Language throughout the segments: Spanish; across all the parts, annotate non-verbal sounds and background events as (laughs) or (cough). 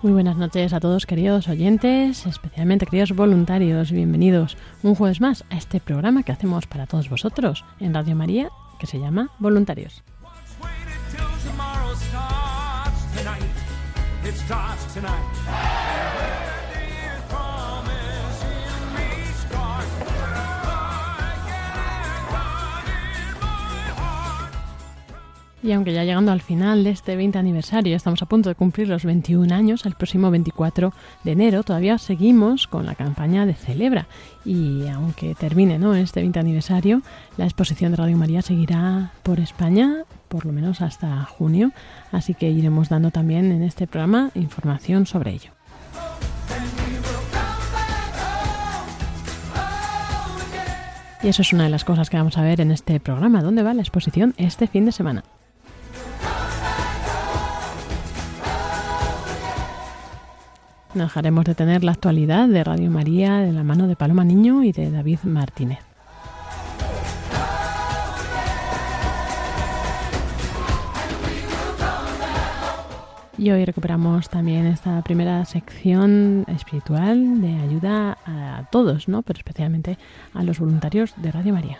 Muy buenas noches a todos queridos oyentes, especialmente queridos voluntarios, bienvenidos un jueves más a este programa que hacemos para todos vosotros en Radio María que se llama Voluntarios. Y aunque ya llegando al final de este 20 aniversario, estamos a punto de cumplir los 21 años, el próximo 24 de enero, todavía seguimos con la campaña de Celebra. Y aunque termine ¿no? este 20 aniversario, la exposición de Radio María seguirá por España, por lo menos hasta junio. Así que iremos dando también en este programa información sobre ello. Y eso es una de las cosas que vamos a ver en este programa. ¿Dónde va la exposición este fin de semana? Dejaremos de tener la actualidad de Radio María de la mano de Paloma Niño y de David Martínez. Y hoy recuperamos también esta primera sección espiritual de ayuda a todos, ¿no? Pero especialmente a los voluntarios de Radio María.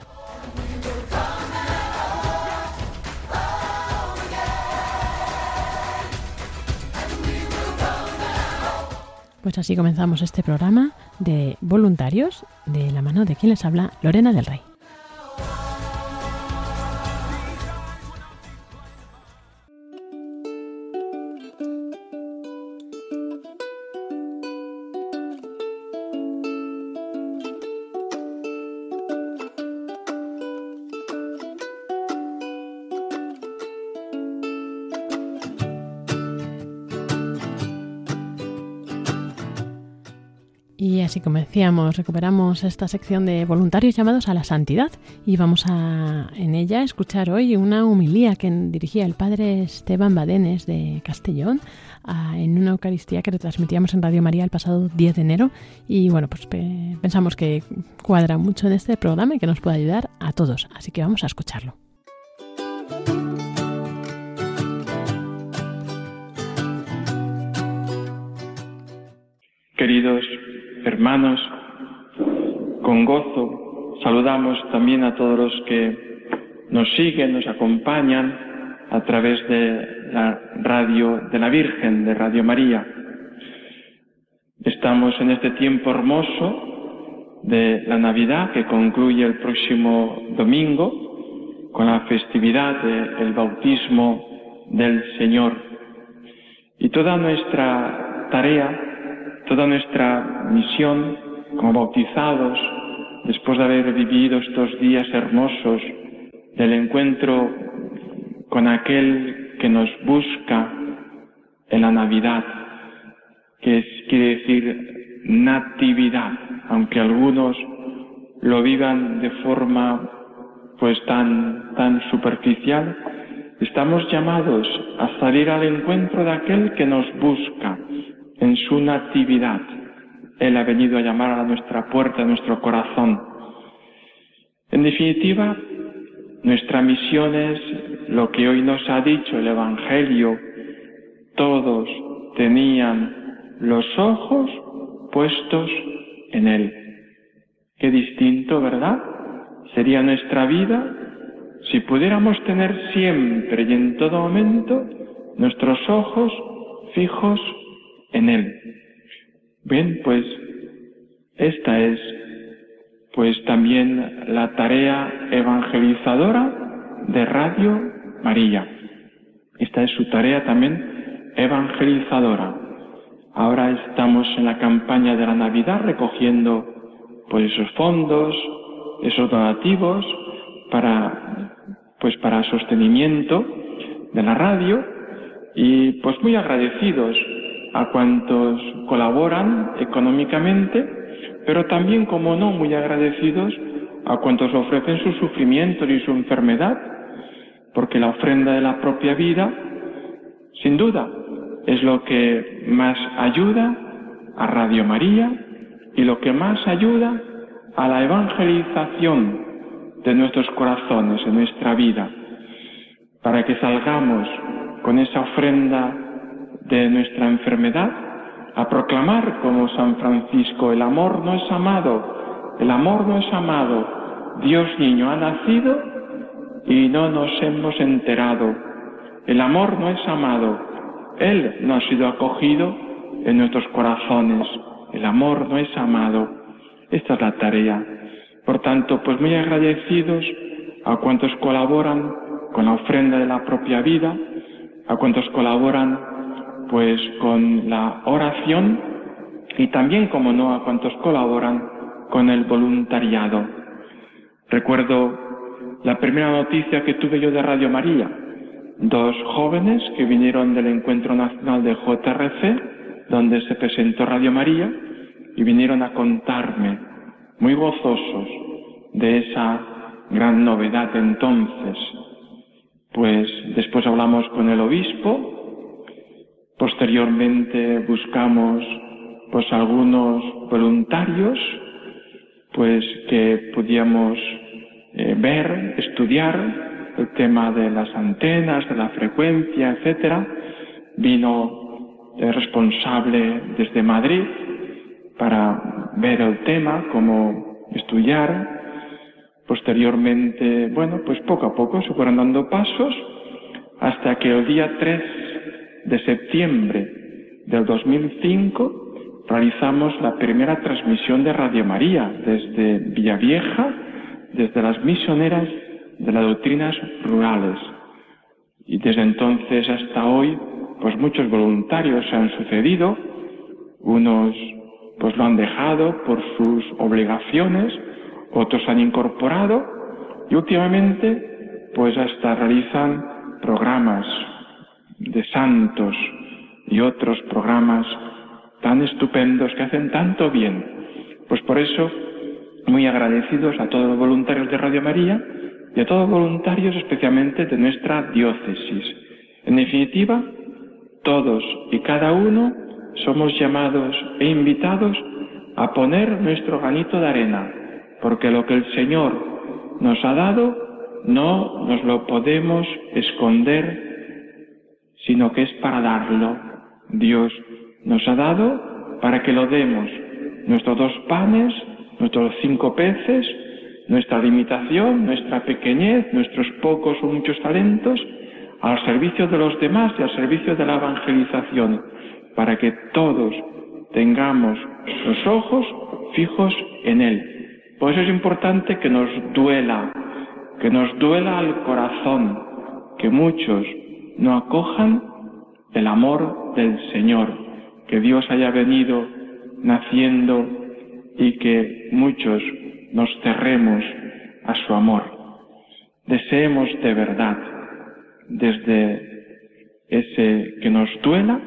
Pues así comenzamos este programa de voluntarios de la mano de quien les habla, Lorena del Rey. Y así como decíamos, recuperamos esta sección de voluntarios llamados a la santidad y vamos a en ella escuchar hoy una humilía que dirigía el padre Esteban Badenes de Castellón en una Eucaristía que retransmitíamos en Radio María el pasado 10 de enero y bueno, pues pe- pensamos que cuadra mucho en este programa y que nos puede ayudar a todos, así que vamos a escucharlo. Queridos hermanos, con gozo saludamos también a todos los que nos siguen, nos acompañan a través de la radio de la Virgen, de Radio María. Estamos en este tiempo hermoso de la Navidad que concluye el próximo domingo con la festividad del bautismo del Señor. Y toda nuestra tarea toda nuestra misión como bautizados, después de haber vivido estos días hermosos del encuentro con aquel que nos busca en la Navidad, que es- quiere decir natividad, aunque algunos lo vivan de forma pues tan, tan superficial, estamos llamados a salir al encuentro de aquel que nos busca en su natividad. Él ha venido a llamar a nuestra puerta, a nuestro corazón. En definitiva, nuestra misión es lo que hoy nos ha dicho el Evangelio todos tenían los ojos puestos en Él. Qué distinto, ¿verdad? Sería nuestra vida si pudiéramos tener siempre y en todo momento nuestros ojos fijos en Él. Bien, pues esta es pues también la tarea evangelizadora de Radio María. Esta es su tarea también evangelizadora. Ahora estamos en la campaña de la Navidad recogiendo pues esos fondos, esos donativos para pues para sostenimiento de la radio y pues muy agradecidos a cuantos colaboran económicamente, pero también, como no, muy agradecidos a cuantos ofrecen su sufrimiento y su enfermedad, porque la ofrenda de la propia vida, sin duda, es lo que más ayuda a Radio María y lo que más ayuda a la evangelización de nuestros corazones, en nuestra vida, para que salgamos con esa ofrenda de nuestra enfermedad a proclamar como San Francisco, el amor no es amado, el amor no es amado, Dios niño ha nacido y no nos hemos enterado, el amor no es amado, Él no ha sido acogido en nuestros corazones, el amor no es amado, esta es la tarea. Por tanto, pues muy agradecidos a cuantos colaboran con la ofrenda de la propia vida, a cuantos colaboran pues con la oración y también, como no, a cuantos colaboran con el voluntariado. Recuerdo la primera noticia que tuve yo de Radio María, dos jóvenes que vinieron del Encuentro Nacional de JRC, donde se presentó Radio María, y vinieron a contarme, muy gozosos, de esa gran novedad entonces, pues después hablamos con el obispo, posteriormente buscamos pues algunos voluntarios pues que podíamos eh, ver, estudiar el tema de las antenas, de la frecuencia, etcétera. Vino el responsable desde Madrid para ver el tema, cómo estudiar, Posteriormente, bueno, pues poco a poco se fueron dando pasos hasta que el día 3 de septiembre del 2005 realizamos la primera transmisión de Radio María desde Villavieja, desde las misioneras de las doctrinas rurales. Y desde entonces hasta hoy, pues muchos voluntarios se han sucedido, unos pues lo han dejado por sus obligaciones, otros han incorporado y últimamente pues hasta realizan programas de santos y otros programas tan estupendos que hacen tanto bien. Pues por eso, muy agradecidos a todos los voluntarios de Radio María y a todos los voluntarios especialmente de nuestra diócesis. En definitiva, todos y cada uno somos llamados e invitados a poner nuestro granito de arena porque lo que el Señor nos ha dado no nos lo podemos esconder, sino que es para darlo. Dios nos ha dado para que lo demos. Nuestros dos panes, nuestros cinco peces, nuestra limitación, nuestra pequeñez, nuestros pocos o muchos talentos, al servicio de los demás y al servicio de la evangelización, para que todos tengamos los ojos fijos en Él por eso es importante que nos duela, que nos duela al corazón, que muchos no acojan el amor del Señor, que Dios haya venido naciendo y que muchos nos cerremos a su amor. Deseemos de verdad, desde ese que nos duela,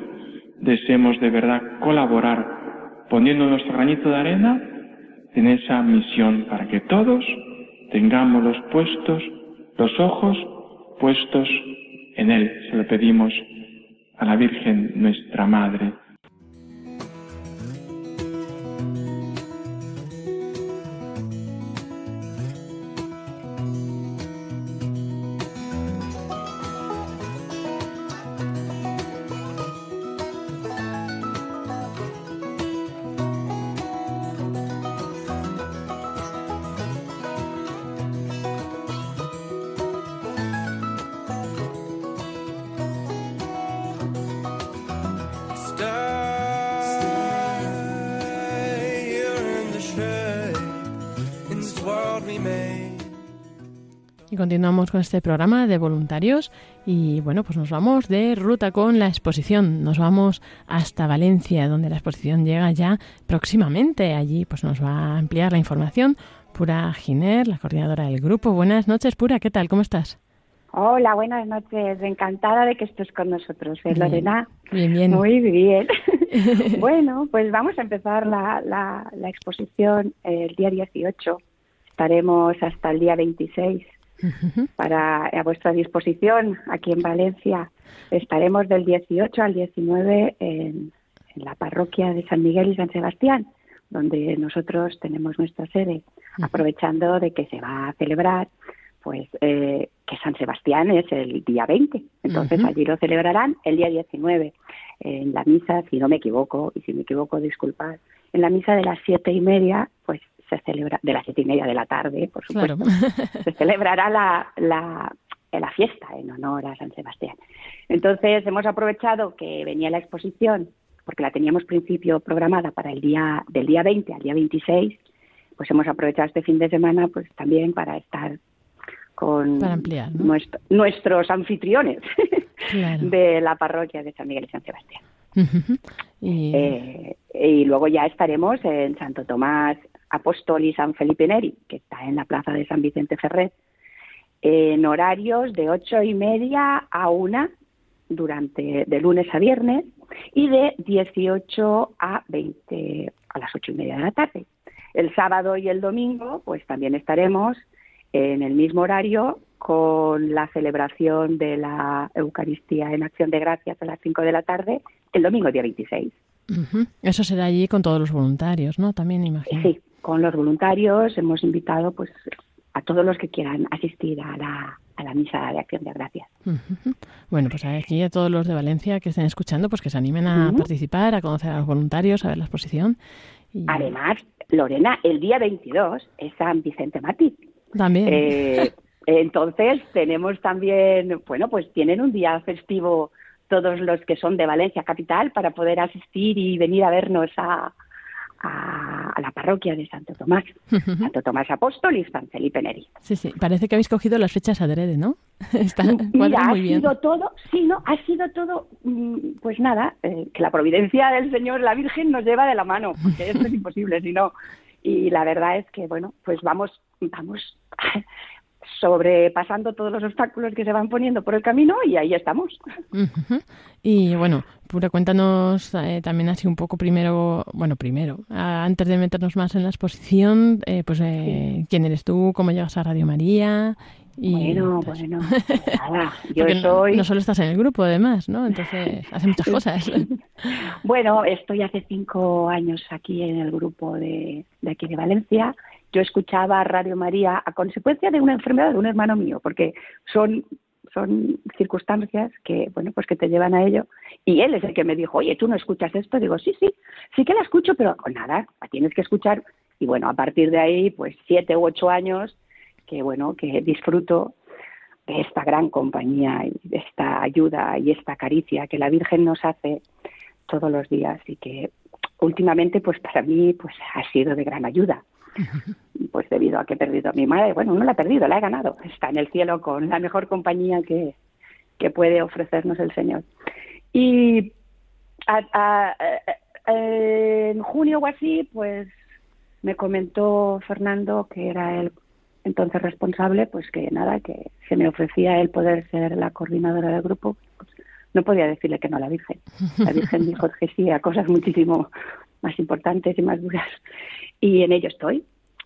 deseemos de verdad colaborar poniendo nuestro granito de arena en esa misión para que todos tengamos los puestos, los ojos puestos en Él. Se lo pedimos a la Virgen nuestra Madre. Y continuamos con este programa de voluntarios y bueno, pues nos vamos de ruta con la exposición. Nos vamos hasta Valencia, donde la exposición llega ya próximamente. Allí pues nos va a ampliar la información Pura Giner, la coordinadora del grupo. Buenas noches, Pura, ¿qué tal? ¿Cómo estás? Hola, buenas noches. Encantada de que estés con nosotros, ¿eh. Lorena. Bien, bien. Muy bien. (laughs) bueno, pues vamos a empezar la, la, la exposición el día 18. Estaremos hasta el día 26 Ujú. Para a vuestra disposición aquí en Valencia. Estaremos del 18 al 19 en, en la parroquia de San Miguel y San Sebastián, donde nosotros tenemos nuestra sede, aprovechando de que se va a celebrar, pues eh, que San Sebastián es el día 20. Entonces allí lo celebrarán el día 19 en la misa, si no me equivoco, y si me equivoco, disculpad, en la misa de las siete y media, pues se celebra, de las siete y media de la tarde, por supuesto, Claro. se celebrará la, la, la fiesta en honor a San Sebastián. Entonces hemos aprovechado que venía la exposición, porque la teníamos principio programada para el día del día 20 al día 26, pues hemos aprovechado este fin de semana pues también para estar con Para ampliar, ¿no? nuestro- nuestros anfitriones Claro. de la parroquia de San Miguel y San Sebastián. Y Eh, y luego ya estaremos en Santo Tomás Apóstol y San Felipe Neri, que está en la plaza de San Vicente Ferrer, en horarios de ocho y media a una durante de lunes a viernes y de 18 a 20 a las ocho y media de la tarde. El sábado y el domingo, pues también estaremos en el mismo horario con la celebración de la Eucaristía en Acción de Gracias a las 5 de la tarde, el domingo día 26. ujú. eso será allí con todos los voluntarios, ¿no? También imagino. Sí, con los voluntarios hemos invitado pues a todos los que quieran asistir a la, a la misa de Acción de Gracias. Bueno, pues aquí a todos los de Valencia que estén escuchando, pues que se animen a participar, a conocer a los voluntarios, a ver la exposición. Y Además, Lorena, el día 22 es San Vicente Mártir. también. Eh, entonces tenemos también, bueno, pues tienen un día festivo todos los que son de Valencia capital para poder asistir y venir a vernos a, a, a la parroquia de Santo Tomás, Santo Tomás Apóstol y San Felipe Neri. Sí, sí. Parece que habéis cogido las fechas adrede, ¿no? (laughs) Está Mira, ha muy bien. sido todo, sí, no, ha sido todo, mm, pues nada, eh, que la providencia del Señor, la Virgen, nos lleva de la mano, porque esto es (laughs) imposible, si no. Y la verdad es que, bueno, pues vamos, vamos sobrepasando todos los obstáculos que se van poniendo por el camino y ahí estamos. Y bueno, Pura, cuéntanos eh, también así un poco primero, bueno, primero, antes de meternos más en la exposición, eh, pues eh, quién eres tú, cómo llegas a Radio María. Y, bueno, pues, bueno, (laughs) nada, yo no- soy... No, solo estás en el grupo, además, ¿no? Entonces, hace muchas cosas. (laughs) Bueno, estoy hace cinco años aquí en el grupo de, de aquí de Valencia. Yo escuchaba Radio María a consecuencia de una enfermedad de un hermano mío, porque son son circunstancias que bueno pues que te llevan a ello. Y él es el que me dijo oye tú no escuchas esto digo sí sí sí que la escucho pero con nada la tienes que escuchar y bueno a partir de ahí pues siete u ocho años que bueno que disfruto de esta gran compañía y de esta ayuda y esta caricia que la Virgen nos hace todos los días y que últimamente pues para mí pues ha sido de gran ayuda pues debido a que he perdido a mi madre bueno no la he perdido la he ganado está en el cielo con la mejor compañía que, que puede ofrecernos el Señor y a- en junio o así pues me comentó Fernando que era el entonces responsable pues que nada que se me ofrecía el poder ser la coordinadora del grupo pues, no podía decirle que no a la Virgen. La Virgen dijo que sí a cosas muchísimo más importantes y más duras. Y en ello estoy,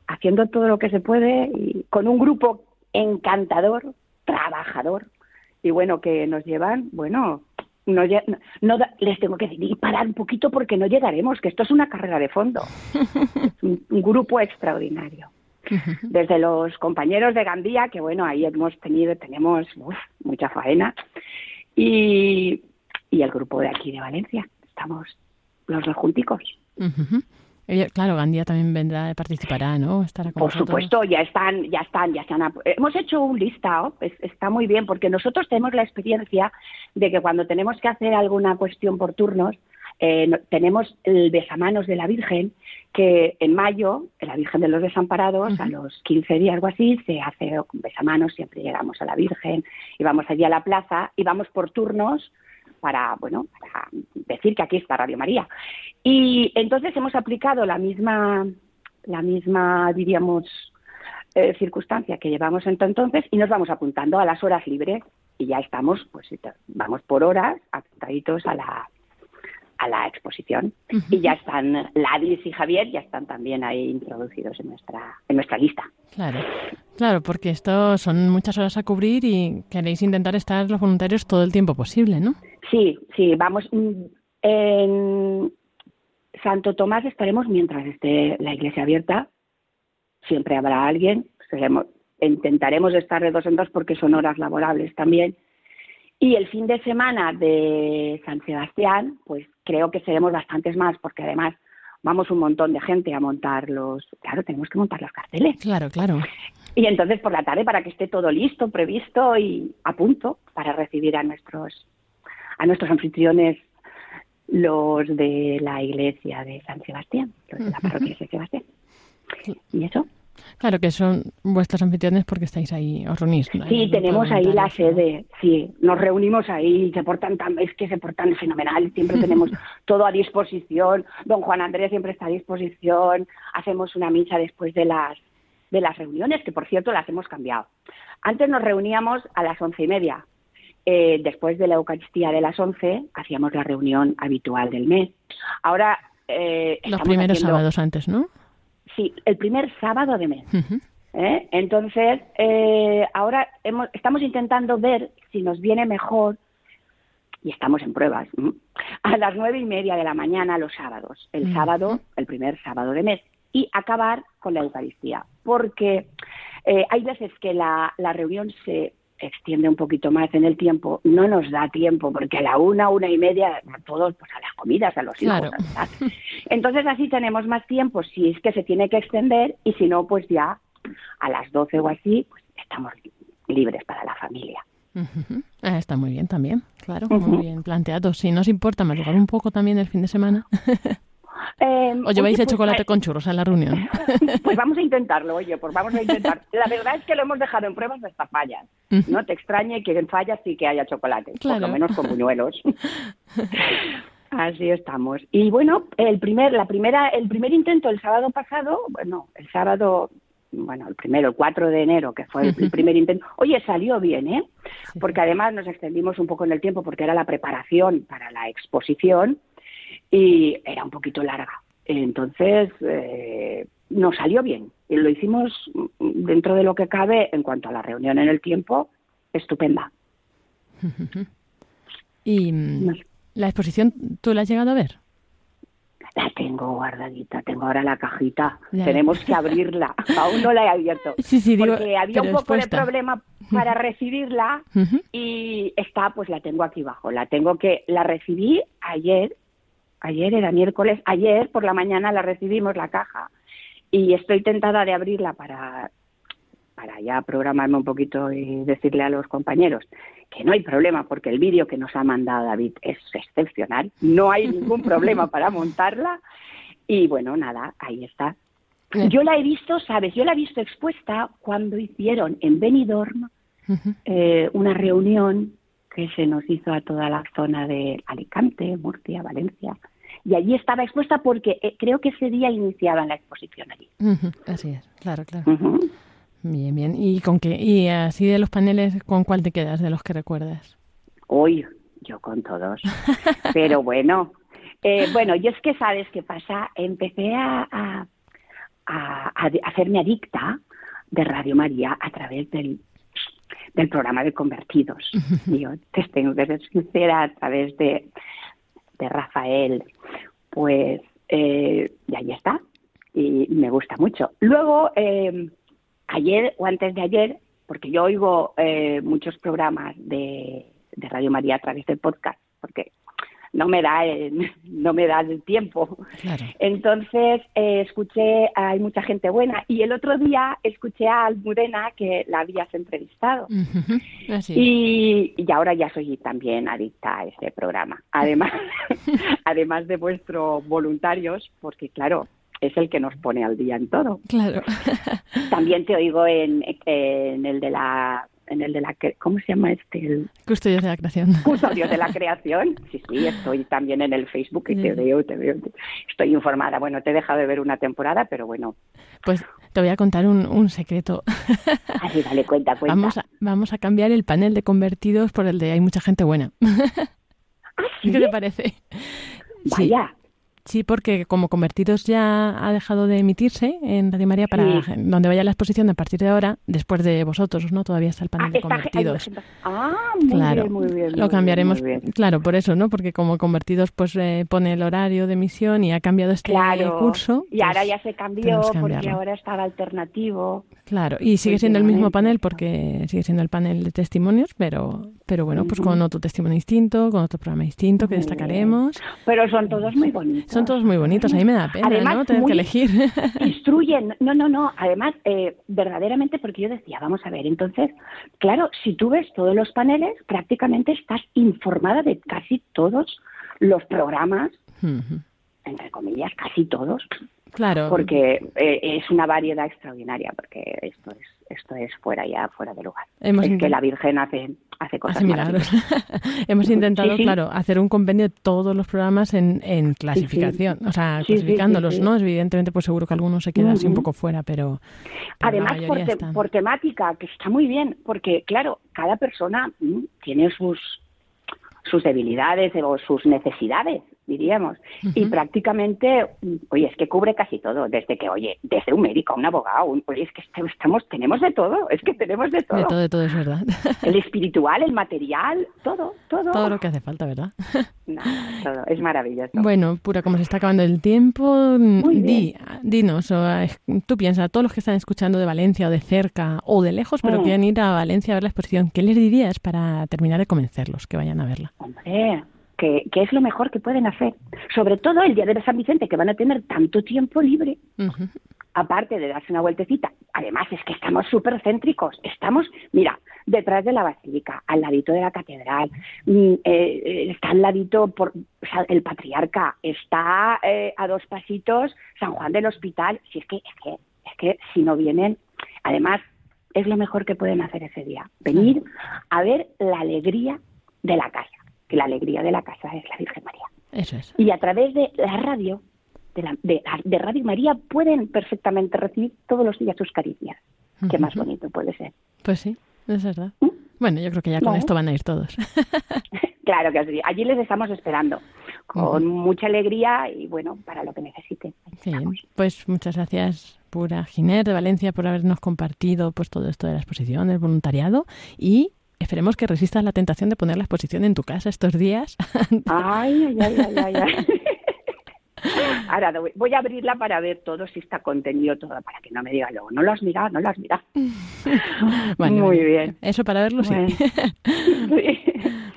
haciendo todo lo que se puede y con un grupo encantador, trabajador. Y bueno, que nos llevan, bueno, no, no, les tengo que decir, y parar un poquito porque no llegaremos, que esto es una carrera de fondo. Es (laughs) un, un grupo extraordinario. Desde los compañeros de Gandía, que bueno, ahí hemos tenido, tenemos uf, mucha faena, y, y el grupo de aquí de Valencia, estamos los dos junticos. Ella- claro, Gandía también vendrá, participará, ¿no? Estará con Por vosotros. supuesto, ya están, ya están, ya están. Hemos hecho un listado, es- está muy bien, porque nosotros tenemos la experiencia de que cuando tenemos que hacer alguna cuestión por turnos, Eh, tenemos el besamanos de la Virgen, que en mayo, la Virgen de los Desamparados, a los 15 días o así, se hace besamanos, siempre llegamos a la Virgen y vamos allí a la plaza y vamos por turnos para, bueno, para decir que aquí está Radio María. Y entonces hemos aplicado la misma, la misma, diríamos, eh, circunstancia que llevamos hasta entonces y nos vamos apuntando a las horas libres y ya estamos, pues vamos por horas apuntaditos a la a la exposición y ya están Ladis y Javier ya están también ahí introducidos en nuestra en nuestra lista. Claro, claro, porque esto son muchas horas a cubrir y queréis intentar estar los voluntarios todo el tiempo posible, ¿no? Sí, sí, vamos mm, en Santo Tomás estaremos mientras esté la iglesia abierta. Siempre habrá alguien. Seremos- intentaremos estar de dos en dos porque son horas laborables también. Y el fin de semana de San Sebastián, pues creo que seremos bastantes más porque además vamos un montón de gente a montar los, claro, tenemos que montar los carteles. Claro, claro. Y entonces por la tarde para que esté todo listo, previsto y a punto para recibir a nuestros a nuestros anfitriones los de la iglesia de San Sebastián, los de la parroquia de San Sebastián. ¿Y eso? Claro que son vuestros anfitriones porque estáis ahí, os reunís. ¿no? Sí, tenemos ahí la sede, sí, nos reunimos ahí, se portan tan, es que se portan fenomenal, siempre tenemos (laughs) todo a disposición, don Juan Andrés siempre está a disposición, hacemos una misa después de las de las reuniones, que por cierto las hemos cambiado. Antes nos reuníamos a las once y media, Eh, después de la Eucaristía de las once hacíamos la reunión habitual del mes. Ahora eh, Los primeros haciendo- sábados antes, ¿no? Sí, el primer sábado de mes. Ujú. ¿eh? Entonces, eh, ahora hemos, estamos intentando ver si nos viene mejor, y estamos en pruebas, ¿m? (laughs) a las nueve y media de la mañana los sábados, el sábado, el primer sábado de mes, y acabar con la Eucaristía, porque eh, hay veces que la, la reunión se extiende un poquito más en el tiempo, no nos da tiempo, porque a la una, una y media, todos pues a las comidas, a los hijos, Claro. a tal. Entonces así tenemos más tiempo si es que se tiene que extender y si no, pues ya a las 12 o así, pues estamos libres para la familia. Ah, está muy bien también, claro, muy bien planteado. Si no os importa madrugar un poco también el fin de semana, (laughs) Eh, o lleváis oye, el pues, chocolate eh, con churros a la reunión. (laughs) Pues vamos a intentarlo, oye, pues vamos a intentar. (laughs) La verdad es que lo hemos dejado en pruebas hasta fallas. No te extrañe que en fallas sí que haya chocolate, por lo menos con buñuelos. (laughs) Así estamos. Y bueno, el primer, la primera, el primer intento el sábado pasado, bueno, el sábado, bueno, el primero, el 4 de enero, que fue el, el primer intento, oye, salió bien, ¿eh? Sí, Porque además nos extendimos un poco en el tiempo porque era la preparación para la exposición y era un poquito larga. Entonces, eh, nos salió bien. Y lo hicimos dentro de lo que cabe en cuanto a la reunión en el tiempo, estupenda. (laughs) Y la exposición, ¿tú la has llegado a ver? La tengo guardadita, tengo ahora la cajita. Ya. Tenemos que (laughs) abrirla. Aún no la he abierto. (laughs) Sí, sí, digo, porque había un poco de problema para recibirla y está, pues la tengo aquí abajo. La tengo que, la recibí ayer, ayer era miércoles, ayer por la mañana la recibimos la caja y estoy tentada de abrirla para, para ya programarme un poquito y decirle a los compañeros que no hay problema porque el vídeo que nos ha mandado David es excepcional, no hay ningún (laughs) problema para montarla y bueno, nada, ahí está. Eh. Yo la he visto, sabes, yo la he visto expuesta cuando hicieron en Benidorm eh, una reunión que se nos hizo a toda la zona de Alicante, Murcia, Valencia. Y allí estaba expuesta porque eh, creo que ese día iniciaban la exposición allí. Así es, claro, claro. Ujú. Bien, bien. ¿Y con qué? Y así de los paneles, ¿con cuál te quedas de los que recuerdas? Hoy, yo con todos. (laughs) Pero bueno, eh, bueno, yo es que sabes qué pasa, empecé a, a, a- a de- hacerme adicta de Radio María a través del, del programa de Convertidos. Yo te tengo que ser sincera, a través de, de Rafael, pues, eh, y ahí está, y me gusta mucho. Luego, eh, ayer o antes de ayer, porque yo oigo eh, muchos programas de, de Radio María a través del podcast, no me da el, no me da el tiempo. Claro. Entonces eh, escuché, hay mucha gente buena y el otro día escuché a Almudena que la habías entrevistado. Así y, y ahora ya soy también adicta a este programa. Además, (laughs) además de vuestros voluntarios, porque claro, es el que nos pone al día en todo. Claro. También te oigo en, en el de la en el de la ¿cómo se llama este? El Custodios de la creación. Custodios de la (laughs) Creación. Sí, sí, estoy también en el Facebook y te veo, te veo. Estoy informada. Bueno, te he dejado de ver una temporada, pero bueno. Pues te voy a contar un, un secreto. (laughs) Así, dale, cuenta, cuenta. Vamos a, vamos a cambiar el panel de convertidos por el de hay mucha gente buena. ¿Ah, sí? (laughs) ¿Qué te parece? Vaya. sí, porque como Convertidos ya ha dejado de emitirse en Radio María para Sí. donde vaya la exposición a partir de ahora, después de vosotros, ¿no? Todavía está el panel Ah, de Convertidos. Ah, muy claro, bien, muy bien. muy lo cambiaremos, bien, muy bien. claro, por eso, ¿no? Porque como Convertidos pues eh, pone el horario de emisión y ha cambiado este Claro. curso. Y ahora pues, ya se cambió porque ahora estaba alternativo. Claro, y sigue siendo el mismo panel porque sigue siendo el panel de testimonios, pero, pero bueno, pues con otro testimonio distinto, con otro programa distinto que destacaremos. Pero son todos muy bonitos. Son todos muy bonitos, a mí me da pena, Además, ¿no? Tener muy- que elegir. (laughs) Instruyen, no, no, no, además, eh, verdaderamente, porque yo decía, vamos a ver, entonces, claro, si tú ves todos los paneles, prácticamente estás informada de casi todos los programas, entre comillas, casi todos, claro, porque eh, es una variedad extraordinaria, porque esto es esto es fuera ya, fuera de lugar. Hemos es que la Virgen hace, hace cosas hace milagros. maravillosas. (laughs) Hemos intentado, Sí, sí. claro, hacer un compendio de todos los programas en, en clasificación, o sea, clasificándolos. ¿no? Evidentemente, pues seguro que alguno se queda así un poco fuera, pero, Además, por, mayoría te- están. por temática, que está muy bien, porque claro, cada persona mm, tiene sus sus debilidades o sus necesidades, diríamos. Y prácticamente, oye, es que cubre casi todo, desde que, oye, desde un médico a un abogado, un- oye, es que est- estamos, tenemos de todo, es que tenemos de todo. De todo, de todo es verdad. (laughs) El espiritual, el material, todo, todo. todo lo que hace falta, ¿verdad? (laughs) Nada, todo, es maravilloso. Bueno, Pura, como se está acabando el tiempo, di, dinos, o, tú piensas, todos los que están escuchando de Valencia o de cerca o de lejos, pero Mm. quieren ir a Valencia a ver la exposición, ¿qué les dirías para terminar de convencerlos que vayan a verla? Hombre, que, que es lo mejor que pueden hacer. Sobre todo el día de San Vicente, que van a tener tanto tiempo libre. Aparte de darse una vueltecita, además es que estamos súper céntricos. Estamos, mira, detrás de la basílica, al ladito de la catedral, mm, eh, eh, está al ladito por, o sea, el patriarca, está eh, a dos pasitos San Juan del Hospital. Si es que, es que, es que si no vienen, además es lo mejor que pueden hacer ese día, venir a ver la alegría de la casa, que la alegría de la casa es la Virgen María Eso es. y a través de la radio, de, la- de, de Radio María, pueden perfectamente recibir todos los días sus caricias. Qué más bonito puede ser. Pues sí, es verdad. ¿Mm? Bueno, yo creo que ya con esto van a ir todos. (laughs) (laughs) Claro que sí. Allí les estamos esperando con mucha alegría y bueno, para lo que necesiten. Pues muchas gracias, Pura Giner de Valencia, por habernos compartido pues todo esto de la exposición, del voluntariado y esperemos que resistas la tentación de poner la exposición en tu casa estos días. (laughs) Ay, ay, ay, ay, ay, ay. (laughs) Ahora voy- a abrirla para ver todo si está contenido todo, para que no me diga luego, no lo has mirado, no lo has mirado. (laughs) Muy bien. Eso para verlo, sí. Bueno. Sí.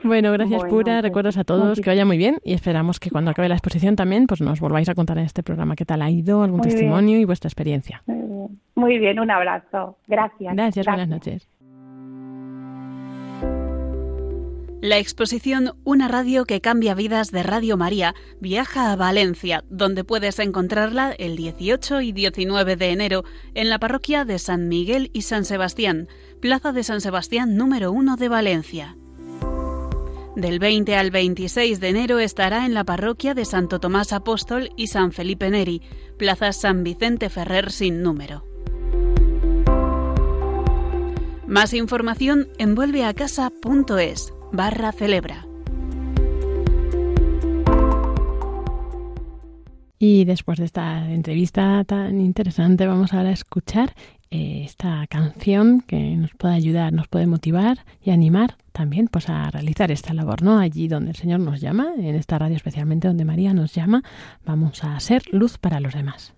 Bueno, gracias Bueno, Pura, pues, recuerdos a todos, que vaya muy bien y esperamos que cuando acabe la exposición también pues nos volváis a contar en este programa qué tal ha ido, algún Muy bien. testimonio y vuestra experiencia. Muy bien. Muy bien, un abrazo. Gracias. Gracias, buenas noches. La exposición Una radio que cambia vidas de Radio María viaja a Valencia, donde puedes encontrarla el 18 y 19 de enero en la parroquia de San Miguel y San Sebastián, Plaza de San Sebastián número 1 de Valencia. Del 20 al 26 de enero estará en la parroquia de Santo Tomás Apóstol y San Felipe Neri, Plaza San Vicente Ferrer sin número. Más información en vuelveacasa.es barra celebra. Y después de esta entrevista tan interesante, vamos ahora a escuchar eh, esta canción que nos puede ayudar, nos puede motivar y animar también pues a realizar esta labor, ¿no? Allí donde el Señor nos llama, en esta radio especialmente donde María nos llama, vamos a ser luz para los demás.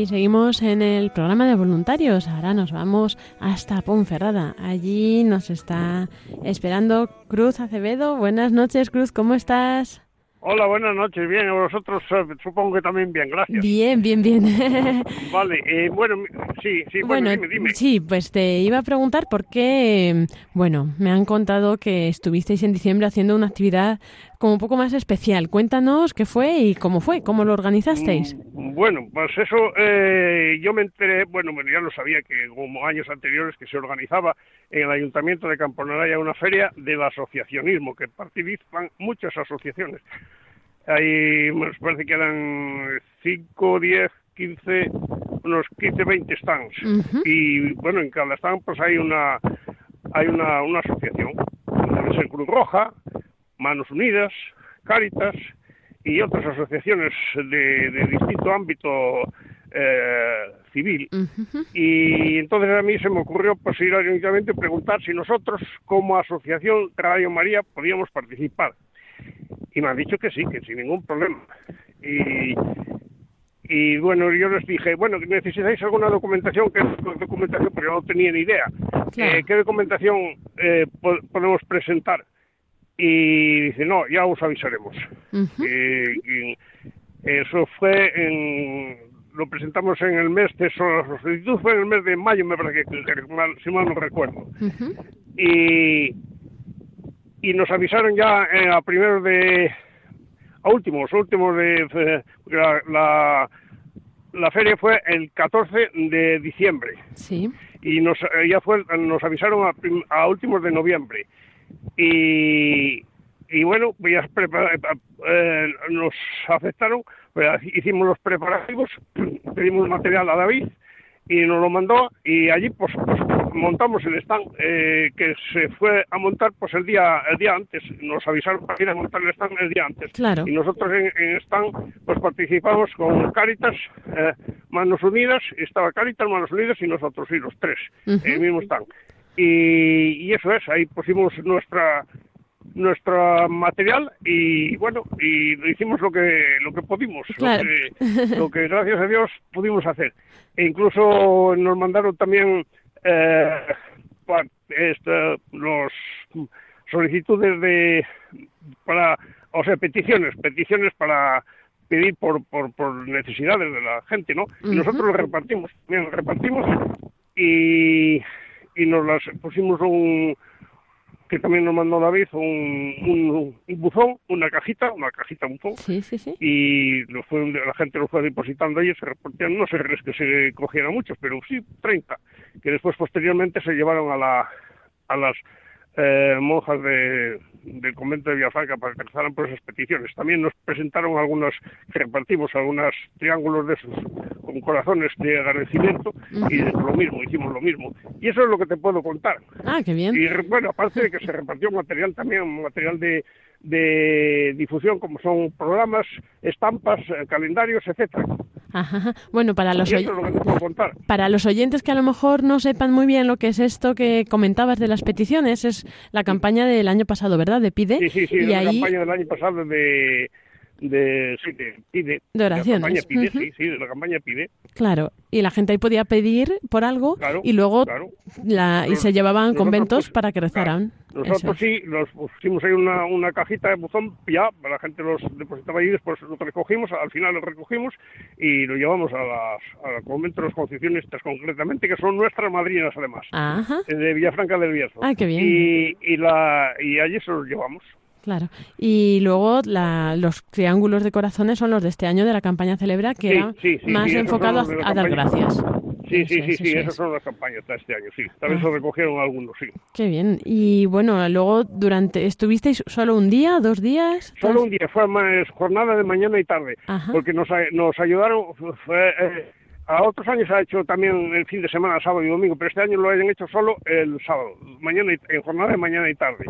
Y seguimos en el programa de voluntarios. Ahora nos vamos hasta Ponferrada. Allí nos está esperando Cruz Acevedo. Buenas noches, Cruz, ¿cómo estás? Hola, buenas noches. Bien, vosotros eh, supongo que también bien, gracias. Bien, bien, bien. (laughs) vale, eh, bueno, sí, sí, bueno, dime, dime. Sí, pues te iba a preguntar por qué, bueno, me han contado que estuvisteis en diciembre haciendo una actividad como un poco más especial. Cuéntanos qué fue y cómo fue, cómo lo organizasteis. Mm, bueno, pues eso eh, yo me enteré, bueno, ya lo sabía que como años anteriores que se organizaba en el Ayuntamiento de Camponaraya una feria del asociacionismo, que participan muchas asociaciones. Hay, me parece que eran 5, 10, 15, unos 15, 20 stands. Y bueno, en cada stand pues hay una, hay una, una asociación. Debe ser Cruz Roja, Manos Unidas, Cáritas y otras asociaciones de, distinto ámbito eh, civil. Y entonces a mí se me ocurrió pues ir preguntar si nosotros como asociación Radio María podíamos participar. Y me han dicho que sí, que sin ningún problema. Y, y bueno, yo les dije, bueno, necesitáis alguna documentación, ¿qué documentación? Porque yo no tenía ni idea. Eh, ¿Qué documentación eh, podemos presentar? Y dice, no, ya os avisaremos. eso fue en, lo presentamos en el mes de solicitud fue en el mes de mayo, me parece que, si mal no recuerdo. Y y nos avisaron ya eh, a primeros de a últimos, últimos de, la, la, feria fue el 14 de diciembre. Sí. Y nos ya fue nos avisaron a, a últimos de noviembre y, y bueno, pues ya eh, nos afectaron, pues hicimos los preparativos, (clears throat) pedimos material a David y nos lo mandó y allí pues, pues montamos el stand eh, que se fue a montar pues el día el día antes. Nos avisaron para ir a montar el stand el día antes. Claro. y nosotros en, en stand pues participamos con Caritas eh, Manos Unidas estaba Caritas Manos Unidas y nosotros y los tres en el mismo stand y, eso es, ahí pusimos nuestra nuestro material y bueno y hicimos lo que lo que pudimos lo, que, gracias a Dios pudimos hacer. E incluso nos mandaron también eh, los solicitudes de para o sea peticiones peticiones para pedir por, por, por necesidades de la gente no y nosotros lo repartimos bien, repartimos y y nos las pusimos un que también nos mandó David un, un, buzón, una cajita, una cajita buzón, sí, sí, sí. y lo fue, la gente lo fue depositando y se repartían, no sé, es que se cogieran muchos, pero sí 30, que después posteriormente se llevaron a, la, a las eh, monjas de, del convento de Villafranca para que rezaran por esas peticiones. También nos presentaron algunos, que repartimos algunos triángulos de esos con corazones de agradecimiento y lo mismo, hicimos lo mismo. Y eso es lo que te puedo contar. Ah, qué bien. Y bueno, aparte de que se repartió material también, material de, de difusión como son programas, estampas, eh, calendarios, etcétera. Ajá. Bueno, para los, para los oyentes que a lo mejor no sepan muy bien lo que es esto que comentabas de las peticiones, es la campaña del año pasado, ¿verdad? De PIDE. Sí, sí, sí, la campaña del año pasado de de, sí, de, pide, de oraciones. La campaña pide, sí, sí, de la campaña pide. Claro, y la gente ahí podía pedir por algo y luego la, y se llevaban conventos pues, para que rezaran. Nosotros sí, nos pusimos ahí una, una cajita de buzón, ya, la gente los depositaba ahí, después lo recogimos, al final lo recogimos y lo llevamos a las, a conventos de los concepcionistas concretamente, que son nuestras madrinas además, Ajá. de Villafranca del Bierzo. Ah, qué bien. Y, y, la, y allí se los llevamos. Claro. Y luego los triángulos de corazones son los de este año de la campaña Celebra, que era más enfocado a, dar gracias. Sí, sí, sí, sí, esas son las campañas de este año, sí. También ah. se recogieron algunos, sí. Qué bien. Y bueno, luego durante, ¿estuvisteis solo un día, dos días? Solo un día, fue más jornada de mañana y tarde, porque nos, nos ayudaron, fue, eh, a otros años ha hecho también el fin de semana, sábado y domingo, pero este año lo hayan hecho solo el sábado, mañana en jornada de mañana y tarde.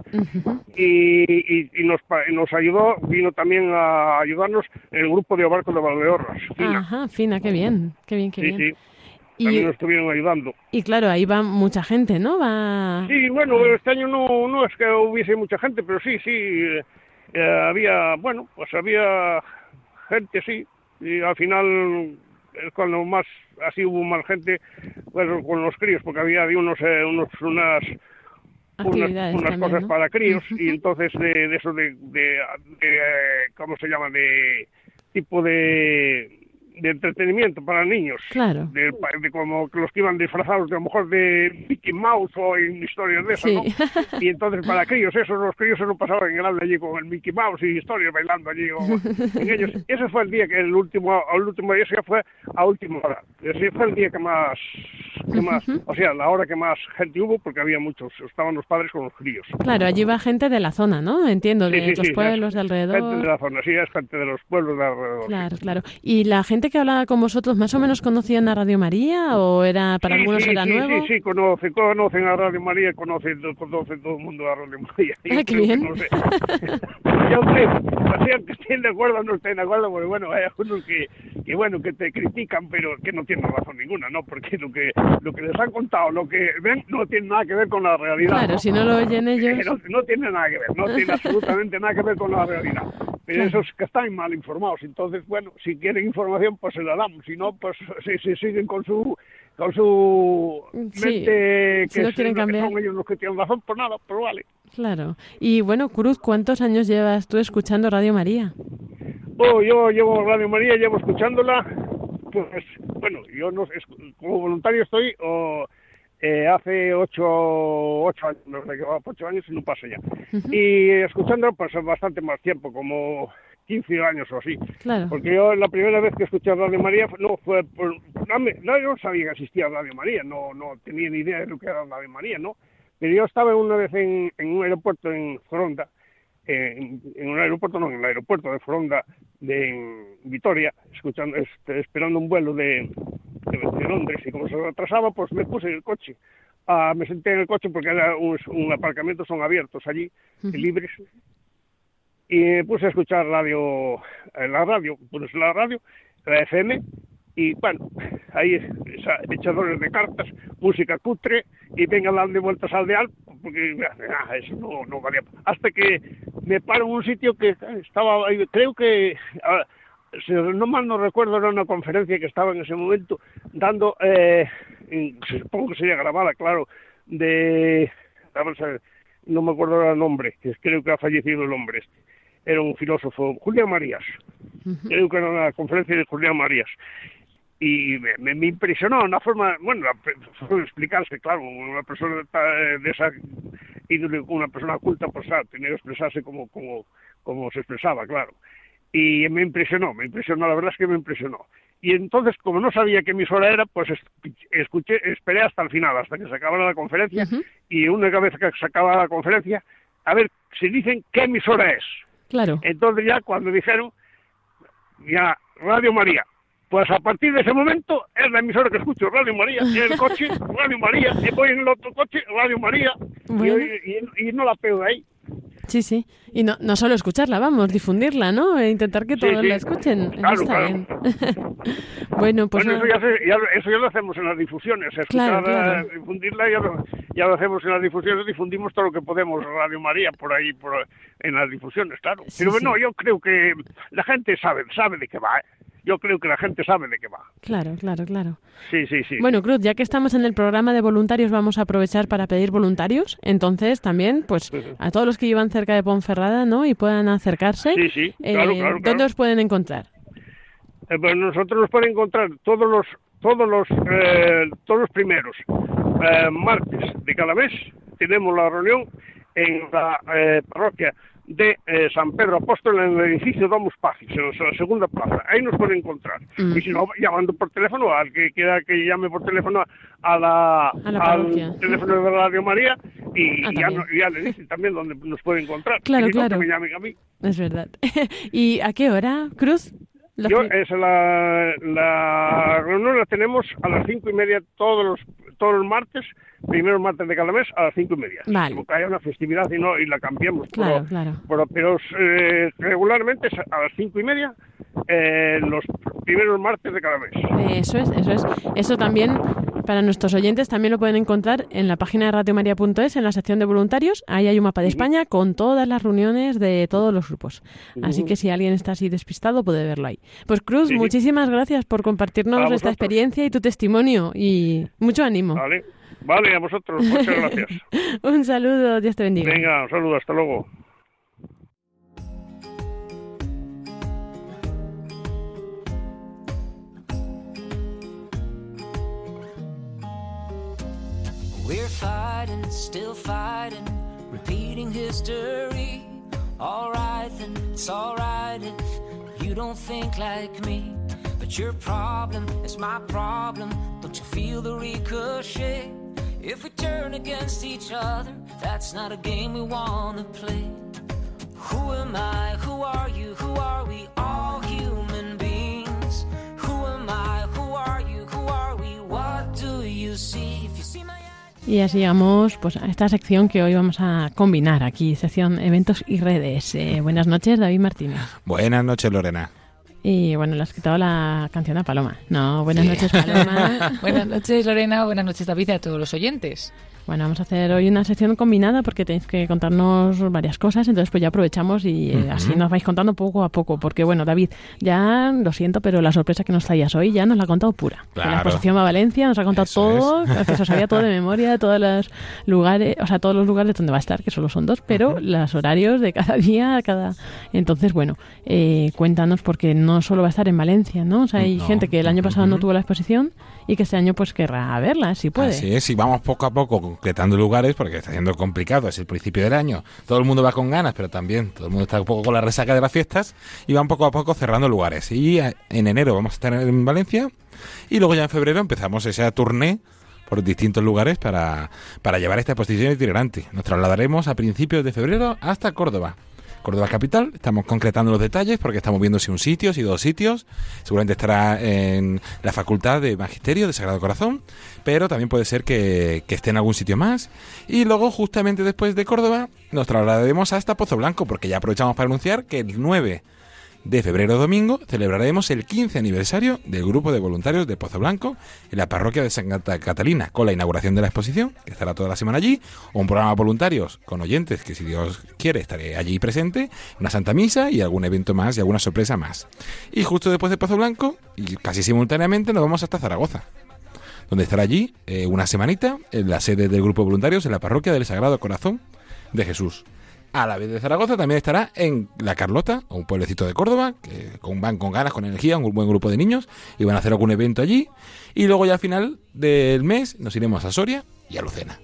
y, y, nos, nos ayudó, vino también a ayudarnos el grupo de Obarco de Valdeorras. Fina. Ajá, Fina, qué bien, qué bien, qué bien. Sí. Y, también nos estuvieron ayudando. Y claro, ahí va mucha gente, ¿no? Va... Sí, bueno, este año no, no es que hubiese mucha gente, pero sí, sí, eh, había, bueno, pues había gente, sí, y al final es cuando más, así hubo más gente, bueno, con los críos, porque había, había unos, eh, unos, unas unas, unas también, cosas ¿no? para críos y entonces de, de eso de, de, de, eh, ¿cómo se llama? De tipo de, de entretenimiento para niños. Claro. De, de como los que iban disfrazados de a lo mejor de Mickey Mouse o en historias de esas, Sí. ¿no? Y entonces para críos, eso, los críos se lo pasaban en grande allí con el Mickey Mouse y historias bailando allí o- en ellos. (laughs) Ese fue el día que el último, el último día, ese ya fue a última hora. Ese fue el día que más, que más, o sea, la hora que más gente hubo porque había muchos, estaban los padres con los críos. Claro, allí va gente de la zona, ¿no? Entiendo, Sí, de sí, otros sí, pueblos de alrededor. Gente de la zona, sí, es gente de los pueblos de alrededor. Claro, claro. ¿Y la gente que hablaba con vosotros más o menos conocían a Radio María o era para algunos era nuevo? Sí, sí, conocen, conocen a Radio María, conocen, conocen todo el mundo a Radio María. Ah, qué bien. no sé. (laughs) Yo creo, o sea, que estén de acuerdo o no estén de acuerdo, porque bueno, hay algunos que, que bueno, que te critican, pero que no tienen razón ninguna, ¿no? Porque lo que, lo que les han contado, lo que ven, no tiene nada que ver con la realidad. Claro, ¿no? si no lo oyen (laughs) Que ellos. no, no tiene nada que ver, no tiene absolutamente nada que ver con la realidad. Pero esos que están mal informados, entonces, bueno, si quieren información, pues se la damos, si no, pues si, si siguen con su con su Sí, mente si que, no es- quieren que cambiar. son ellos los que tienen razón, pues nada, pues vale. Claro. Y bueno, Cruz, ¿cuántos años llevas tú escuchando Radio María? Oh, yo llevo Radio María, llevo escuchándola, pues, bueno, yo no como voluntario estoy, o eh, hace ocho, ocho años, no sé ocho años y no pasa ya. Y escuchándola, pues bastante más tiempo, como 15 años o así. Claro. Porque yo la primera vez que escuché Radio María no fue por, no, no, sabía que existía Radio María, no no tenía ni idea de lo que era Radio María, ¿no? Pero yo estaba una vez en, en un aeropuerto en Foronda, en, en un aeropuerto, no, en el aeropuerto de Foronda de Vitoria, escuchando, este, esperando un vuelo de, de, de Londres y como se retrasaba, pues me puse en el coche. Ah, me senté en el coche porque era un, un aparcamiento, son abiertos allí, libres, y me puse a escuchar radio, eh, la radio, pues la radio, la FM, y bueno, ahí echadores de cartas, música cutre, y venga dando vueltas al deal, porque ah, eso no, no valía. Hasta que me paro en un sitio que estaba, creo que, ah, si no mal no recuerdo, era una conferencia que estaba en ese momento dando, eh, en- supongo que sería grabada, claro, de, vamos a ver, no me acuerdo ahora el nombre, que creo que ha fallecido el hombre este era un filósofo, Julián Marías. Creo que era una conferencia de Julián Marías. Y me, me- me impresionó una forma, bueno, explicarse, claro, una persona de esa índole, una persona culta, pues claro, tenía que expresarse como, como, como se expresaba, claro. Y me impresionó, me impresionó, la verdad es que me impresionó. Y entonces, como no sabía qué emisora era, pues es- escuché, esperé hasta el final, hasta que se acabara la conferencia, y una vez que se acababa la conferencia, a ver si dicen qué emisora es. Claro. Entonces ya cuando dijeron, ya Radio María, pues a partir de ese momento es la emisora que escucho, Radio María, y en el coche, (laughs) Radio María, y voy en el otro coche, Radio María, y- Bueno. y, y no la pego de ahí. Sí, sí. Y no, no solo escucharla, vamos, difundirla, ¿no? E intentar que todos sí. la escuchen. Claro, está claro. bien. (laughs) bueno, pues bueno, eso ya, se- ya lo- eso ya lo hacemos en las difusiones, escuchar, Claro, claro. eh, difundirla ya lo, ya lo hacemos en las difusiones, difundimos todo lo que podemos, Radio María, por ahí, por, en las difusiones, claro. Sí, Pero bueno, yo creo que la gente sabe, sabe de qué va, ¿eh? Yo creo que la gente sabe de qué va. Claro, claro, claro. Sí, sí, sí. Bueno, Cruz, ya que estamos en el programa de voluntarios, vamos a aprovechar para pedir voluntarios. Entonces, también, pues, a todos los que vivan cerca de Ponferrada, ¿no? Y puedan acercarse. Sí, sí, eh, claro, claro, ¿Dónde claro. os pueden encontrar? Eh, pues nosotros nos pueden encontrar todos los todos los eh, todos los primeros eh, martes de cada mes tenemos la reunión en la eh, parroquia de eh, San Pedro Apóstol en el edificio Domus Pacis, en la segunda plaza. Ahí nos pueden encontrar. Mm. Y si no, llamando por teléfono, al que quiera que llame por teléfono a la, A la al teléfono de Radio María y, Ah, ya, también. no- ya le dicen también dónde nos pueden encontrar. Claro, Y no, claro. que me llamen a mí. Es verdad. (laughs) ¿Y a qué hora, Cruz? Los Yo, es la, la reunión la tenemos a las cinco y media todos los todos los martes, primeros martes de cada mes a las cinco y media. Vale. Como que haya una festividad y no y la cambiamos. Claro, pero, claro. Pero, pero, eh, regularmente es a las cinco y media eh, los primeros martes de cada mes. Eso es, eso es. Eso también Para nuestros oyentes también lo pueden encontrar en la página de radiomaria.es, en la sección de voluntarios. Ahí hay un mapa de España con todas las reuniones de todos los grupos. Así que si alguien está así despistado, puede verlo ahí. Pues Cruz, muchísimas gracias por compartirnos esta experiencia y tu testimonio y mucho ánimo. Vale, vale a vosotros. Muchas gracias. (laughs) un saludo, Dios te bendiga. Venga, un saludo, hasta luego. We're fighting, still fighting, repeating history. Alright, then it's alright if you don't think like me. But your problem is my problem. Don't you feel the ricochet? If we turn against each other, that's not a game we wanna play. Who am I? Who are you? Who are we? All Y así llegamos pues, a esta sección que hoy vamos a combinar aquí, sección eventos y redes. Eh, buenas noches, David Martínez. Buenas noches, Lorena. Y bueno, le has quitado la canción a Paloma. No, buenas noches, Paloma. (laughs) buenas noches, Lorena. Buenas noches, David, y a todos los oyentes. Bueno, vamos a hacer hoy una sección combinada porque tenéis que contarnos varias cosas, entonces pues ya aprovechamos y eh, así nos vais contando poco a poco, porque bueno, David, ya lo siento, pero la sorpresa que nos traías hoy ya nos la ha contado pura. Claro. La exposición va a Valencia, nos ha contado Eso todo, es. que se sabía todo de (laughs) memoria, todos los lugares, o sea, todos los lugares donde va a estar, que solo son dos, pero los horarios de cada día, cada... Entonces, bueno, eh, cuéntanos porque no solo va a estar en Valencia, ¿no? O sea, hay No. gente que el año pasado no tuvo la exposición y que este año pues querrá verla, si puede. Y vamos poco a poco concretando lugares porque está siendo complicado, es el principio del año. Todo el mundo va con ganas, pero también todo el mundo está un poco con la resaca de las fiestas y van poco a poco cerrando lugares. Y eh, en enero vamos a estar en Valencia y luego ya en febrero empezamos esa tournée por distintos lugares para, para llevar esta exposición itinerante. Nos trasladaremos a principios de febrero hasta Córdoba. Córdoba capital, estamos concretando los detalles porque estamos viendo si un sitio, si dos sitios, seguramente estará en la Facultad de Magisterio de Sagrado Corazón, pero también puede ser que, esté en algún sitio más. Y luego, justamente después de Córdoba, nos trasladaremos hasta Pozo Blanco, porque ya aprovechamos para anunciar que el 9 de febrero domingo celebraremos el 15 aniversario del grupo de voluntarios de Pozo Blanco en la parroquia de Santa Catalina con la inauguración de la exposición, que estará toda la semana allí, un programa de voluntarios con oyentes que si Dios quiere estaré allí presente, una santa misa y algún evento más y alguna sorpresa más. Y justo después de Pozo Blanco, y casi simultáneamente, nos vamos hasta Zaragoza donde estará allí eh, una semanita en la sede del grupo de voluntarios en la parroquia del Sagrado Corazón de Jesús. A la vez de Zaragoza también estará en La Carlota, un pueblecito de Córdoba, que con, van con ganas, con energía, un buen grupo de niños, y van a hacer algún evento allí. Y luego ya al final del mes nos iremos a Soria y a Lucena.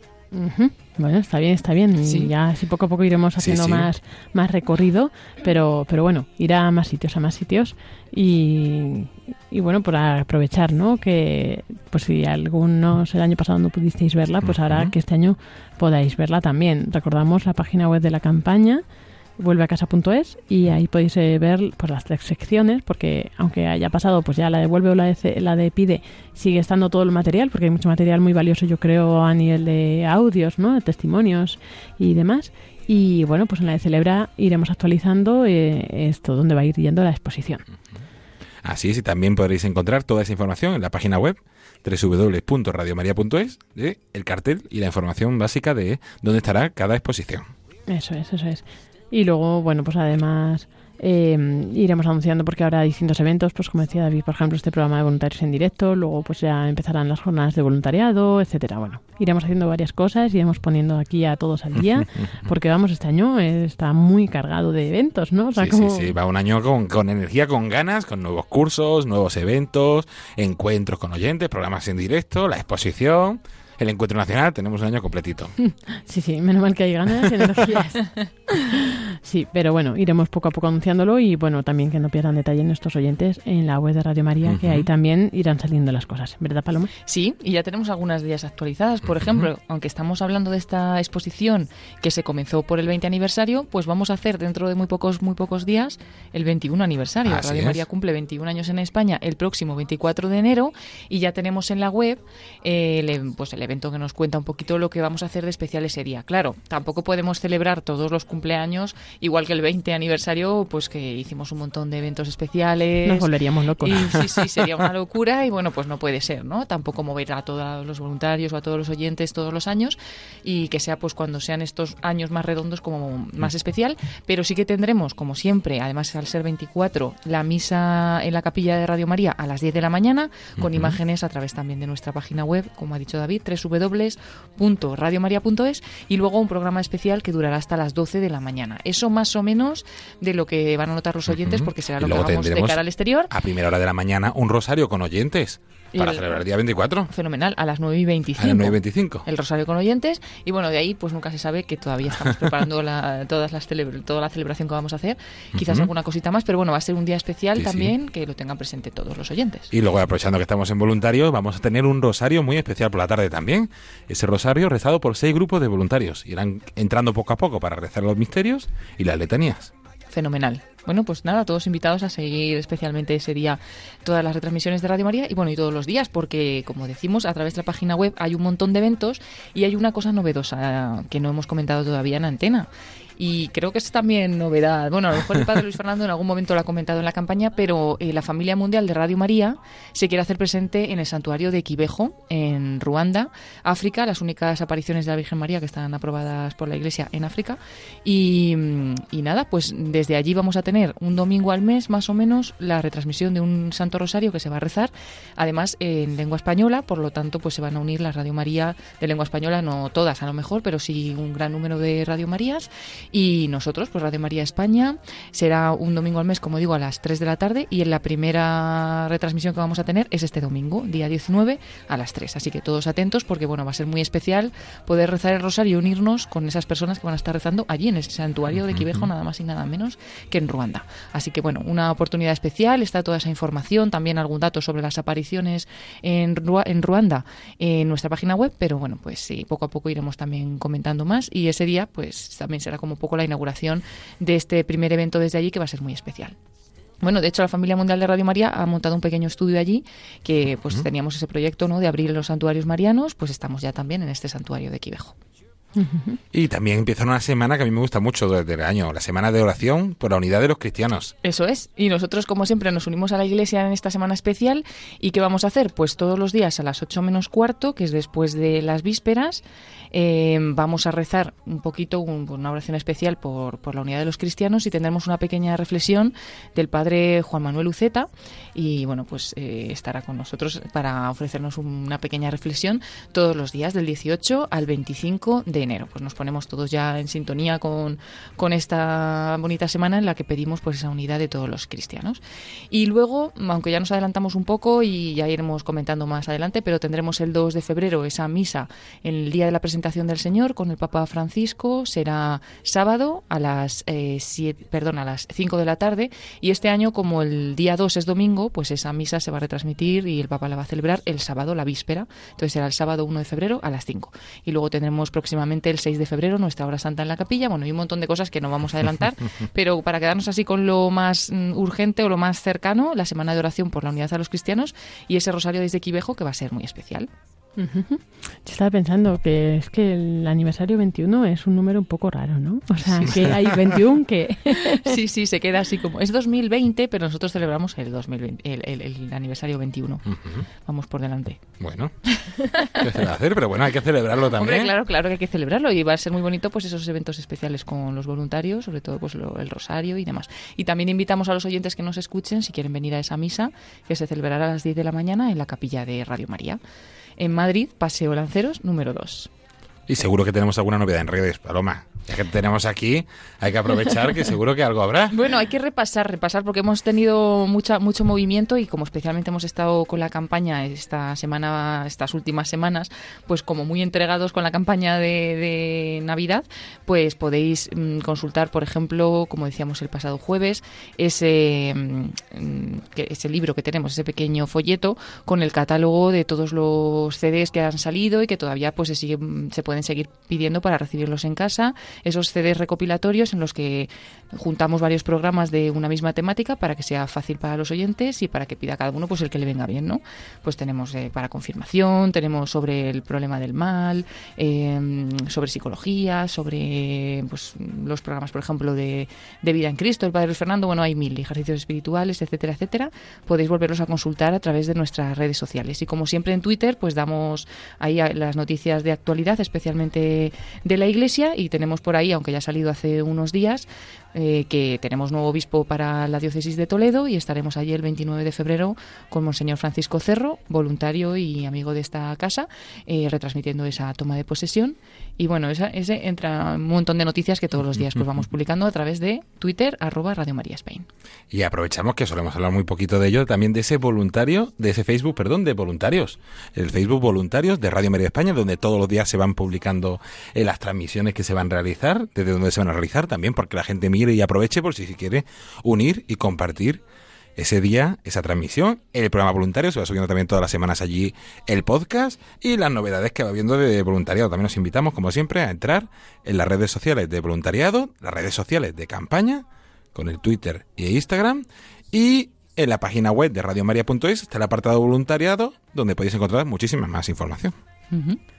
Bueno, está bien, está bien. Y Sí. ya así poco a poco iremos haciendo sí. más más recorrido, pero pero bueno, irá a más sitios, a más sitios y, y bueno, por aprovechar, ¿no? Que pues si algunos el año pasado no pudisteis verla, pues ahora que este año podáis verla también. Recordamos la página web de la campaña vuelveacasa.es y ahí podéis eh, ver pues las tres secciones porque aunque haya pasado pues ya la de vuelve o la de, la de pide sigue estando todo el material porque hay mucho material muy valioso yo creo a nivel de audios no de testimonios y demás y bueno pues en la de celebra iremos actualizando eh, esto donde va a ir yendo la exposición Así es, y también podréis encontrar toda esa información en la página web www.radiomaria.es el cartel y la información básica de dónde estará cada exposición. Eso es, eso es. Y luego, bueno, pues además eh, iremos anunciando porque habrá distintos eventos, pues como decía David, por ejemplo, este programa de voluntarios en directo, luego pues ya empezarán las jornadas de voluntariado, etcétera. Bueno, iremos haciendo varias cosas, iremos poniendo aquí a todos al día, (laughs) porque vamos, este año eh, está muy cargado de eventos, ¿no? O sea, Sí, como... sí, sí, va un año con, con energía, con ganas, con nuevos cursos, nuevos eventos, encuentros con oyentes, programas en directo, la exposición, el encuentro nacional, tenemos un año completito. (laughs) Sí, sí, menos mal que hay ganas y energías. (laughs) Sí, pero bueno, iremos poco a poco anunciándolo y bueno, también que no pierdan detalle nuestros oyentes en la web de Radio María, que ahí también irán saliendo las cosas, ¿verdad, Paloma? Sí, y ya tenemos algunas de ellas actualizadas. Por ejemplo, aunque estamos hablando de esta exposición que se comenzó por el 20 aniversario, pues vamos a hacer dentro de muy pocos muy pocos días el 21 aniversario. Así Radio es. María cumple 21 años en España el próximo 24 de enero y ya tenemos en la web eh, el, pues el evento que nos cuenta un poquito lo que vamos a hacer de especial ese día. Claro, tampoco podemos celebrar todos los cumpleaños, igual que el 20 aniversario, pues que hicimos un montón de eventos especiales. Nos volveríamos locos. Y, sí, sí, sería una locura y bueno, pues no puede ser, ¿no? Tampoco mover a todos los voluntarios o a todos los oyentes todos los años y que sea pues cuando sean estos años más redondos como más especial, pero sí que tendremos, como siempre, además al ser 24, la misa en la capilla de Radio María a las 10 de la mañana, con imágenes a través también de nuestra página web, como ha dicho David, www.radiomaria.es y luego un programa especial que durará hasta las 12 de la mañana. Eso más o menos de lo que van a notar los oyentes, porque será lo que hagamos de cara al exterior. A primera hora de la mañana, un rosario con oyentes para el- celebrar el día 24. Fenomenal, a las 9 y 25. A las 9 y 25. El rosario con oyentes. Y bueno, de ahí pues nunca se sabe que todavía estamos (laughs) preparando la, todas las toda la celebración que vamos a hacer. Quizás alguna cosita más, pero bueno, va a ser un día especial Sí, sí. también que lo tengan presente todos los oyentes. Y luego, aprovechando que estamos en voluntarios, vamos a tener un rosario muy especial por la tarde también. Ese rosario rezado por seis grupos de voluntarios. Irán entrando poco a poco para rezar los misterios y las letanías. Fenomenal. Bueno, pues nada, todos invitados a seguir especialmente ese día todas las retransmisiones de Radio María y bueno, y todos los días, porque como decimos, a través de la página web hay un montón de eventos y hay una cosa novedosa que no hemos comentado todavía en antena. Y creo que es también novedad. Bueno, a lo mejor el padre Luis Fernando en algún momento lo ha comentado en la campaña, pero eh, la familia mundial de Radio María se quiere hacer presente en el santuario de Quibejo, en Ruanda, África, las únicas apariciones de la Virgen María que están aprobadas por la Iglesia en África. Y, y nada, pues desde allí vamos a tener un domingo al mes, más o menos, la retransmisión de un Santo Rosario que se va a rezar, además en lengua española, por lo tanto, pues se van a unir las Radio María de lengua española, no todas a lo mejor, pero sí un gran número de Radio Marías. Y nosotros, pues Radio María España, será un domingo al mes, como digo, a las 3 de la tarde. Y en la primera retransmisión que vamos a tener es este domingo, día 19, a las 3. Así que todos atentos, porque bueno, va a ser muy especial poder rezar el rosario y unirnos con esas personas que van a estar rezando allí en el santuario de Quibejo, nada más y nada menos que en Ruanda. Así que bueno, una oportunidad especial, está toda esa información, también algún dato sobre las apariciones en, en Ruanda en nuestra página web, pero bueno, pues sí, poco a poco iremos también comentando más y ese día pues también será como un poco la inauguración de este primer evento desde allí que va a ser muy especial. Bueno, de hecho la familia mundial de Radio María ha montado un pequeño estudio allí que pues teníamos ese proyecto, ¿no? de abrir los santuarios marianos, pues estamos ya también en este santuario de Quivejo. Y también empieza una semana que a mí me gusta mucho desde el año, la semana de oración por la unidad de los cristianos. Eso es. Y nosotros, como siempre, nos unimos a la iglesia en esta semana especial. ¿Y qué vamos a hacer? Pues todos los días a las 8 menos cuarto, que es después de las vísperas, eh, vamos a rezar un poquito, un- una oración especial por, por la unidad de los cristianos y tendremos una pequeña reflexión del padre Juan Manuel Uceta. Y bueno, pues eh, estará con nosotros para ofrecernos una pequeña reflexión todos los días, del 18 al 25 de enero. Pues nos ponemos todos ya en sintonía con, con esta bonita semana en la que pedimos pues esa unidad de todos los cristianos. Y luego, aunque ya nos adelantamos un poco y ya iremos comentando más adelante, pero tendremos el 2 de febrero esa misa en el día de la presentación del Señor con el Papa Francisco. Será sábado a las eh, siete- perdón, a las 5 de la tarde. Y este año, como el día 2 es domingo, pues esa misa se va a retransmitir y el Papa la va a celebrar el sábado, la víspera. Entonces será el sábado 1 de febrero a las 5. Y luego tendremos próximamente el 6 de febrero nuestra hora santa en la capilla. Bueno, y un montón de cosas que no vamos a adelantar, (laughs) pero para quedarnos así con lo más mm, urgente o lo más cercano, la semana de oración por la unidad a los cristianos y ese rosario desde Quivejo que va a ser muy especial. Yo estaba pensando que es que el aniversario 21 es un número un poco raro, ¿no? O sea, que hay 21 que... (laughs) Sí, sí, se queda así como. Es 2020, pero nosotros celebramos el 2020, el, el- el aniversario 21. Ujú. Vamos por delante. Bueno, ¿qué se va a hacer? Pero bueno, hay que celebrarlo también. Hombre, claro, claro que hay que celebrarlo y va a ser muy bonito pues esos eventos especiales con los voluntarios, sobre todo pues lo- el rosario y demás. Y también invitamos a los oyentes que nos escuchen si quieren venir a esa misa que se celebrará a las 10 de la mañana en la capilla de Radio María. En Madrid, Paseo Lanceros, número 2. Y seguro que tenemos alguna novedad en redes, Paloma. Tenemos aquí, hay que aprovechar que seguro que algo habrá. (laughs) Bueno, hay que repasar, repasar, porque hemos tenido mucha, mucho movimiento y como especialmente hemos estado con la campaña esta semana, estas últimas semanas, pues como muy entregados con la campaña de, Navidad, pues podéis mm, consultar, por ejemplo, como decíamos el pasado jueves, ese, mm, ese libro que tenemos, ese pequeño folleto con el catálogo de todos los CDs que han salido y que todavía pues se, siguen- se pueden seguir pidiendo para recibirlos en casa esos CDs recopilatorios en los que juntamos varios programas de una misma temática para que sea fácil para los oyentes y para que pida cada uno pues el que le venga bien, ¿no? Pues tenemos eh, para confirmación, tenemos sobre el problema del mal, eh, sobre psicología, sobre pues, los programas, por ejemplo, de, de vida en Cristo, el Padre Fernando, bueno, hay mil ejercicios espirituales, etcétera, etcétera. Podéis volverlos a consultar a través de nuestras redes sociales. Y como siempre en Twitter, pues damos ahí las noticias de actualidad, especialmente de la Iglesia, y tenemos por ahí, aunque ya ha salido hace unos días, eh, que tenemos nuevo obispo para la diócesis de Toledo y estaremos allí el 29 de febrero con Monseñor Francisco Cerro, voluntario y amigo de esta casa, eh, retransmitiendo esa toma de posesión. Y bueno, esa, ese entra un montón de noticias que todos los días pues vamos (laughs) publicando a través de Twitter, arroba Radio María Spain. Y aprovechamos que solemos hablar muy poquito de ello, también de ese voluntario, de ese Facebook, perdón, de voluntarios. El Facebook Voluntarios de Radio María España, donde todos los días se van publicando eh, las transmisiones que se van a desde donde se van a realizar también, porque la gente mire y aproveche por si se quiere unir y compartir ese día, esa transmisión, el programa voluntario, se va subiendo también todas las semanas allí el podcast y las novedades que va viendo de voluntariado. También nos invitamos, como siempre, a entrar en las redes sociales de voluntariado, las redes sociales de campaña, con el Twitter y Instagram, y en la página web de radiomaria.es está el apartado voluntariado, donde podéis encontrar muchísima más información.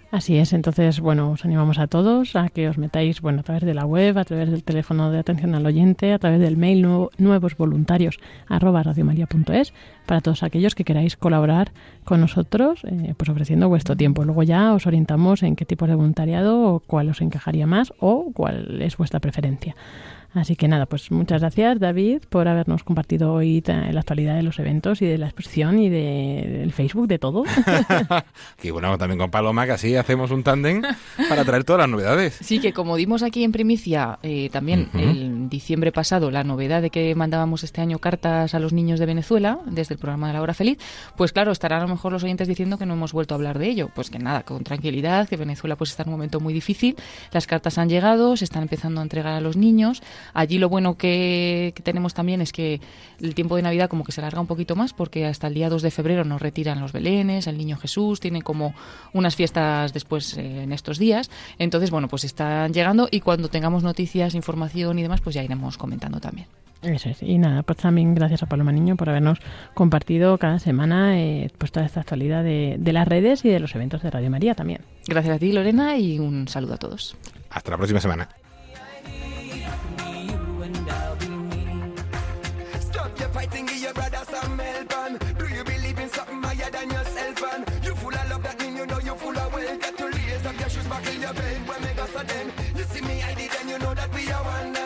Así es, entonces, bueno, os animamos a todos a que os metáis, bueno, a través de la web, a través del teléfono de atención al oyente, a través del mail nuevo, nuevos voluntarios arroba radiomaria.es para todos aquellos que queráis colaborar con nosotros, eh, pues ofreciendo vuestro tiempo. Luego ya os orientamos en qué tipo de voluntariado o cuál os encajaría más o cuál es vuestra preferencia. Así que nada, pues muchas gracias David por habernos compartido hoy la actualidad de los eventos y de la exposición y de, del Facebook, de todo. (laughs) y bueno, también con Paloma, que así hacemos un tándem para traer todas las novedades. Sí, que como dimos aquí en primicia eh, también en diciembre pasado la novedad de que mandábamos este año cartas a los niños de Venezuela desde el programa de la hora feliz, pues claro, estarán a lo mejor los oyentes diciendo que no hemos vuelto a hablar de ello. Pues que nada, con tranquilidad, que Venezuela pues está en un momento muy difícil, las cartas han llegado, se están empezando a entregar a los niños, Allí lo bueno que, tenemos también es que el tiempo de Navidad como que se alarga un poquito más porque hasta el día 2 de febrero nos retiran los belenes, el Niño Jesús, tiene como unas fiestas después eh, en estos días. Entonces, bueno, pues están llegando y cuando tengamos noticias, información y demás, pues ya iremos comentando también. Eso es. Y nada, pues también gracias a Paloma Niño por habernos compartido cada semana eh, pues toda esta actualidad de, de las redes y de los eventos de Radio María también. Gracias a ti, Lorena, y un saludo a todos. Hasta la próxima semana. Your shoes, back in your bed when me go so then You see me I did and you know that we are one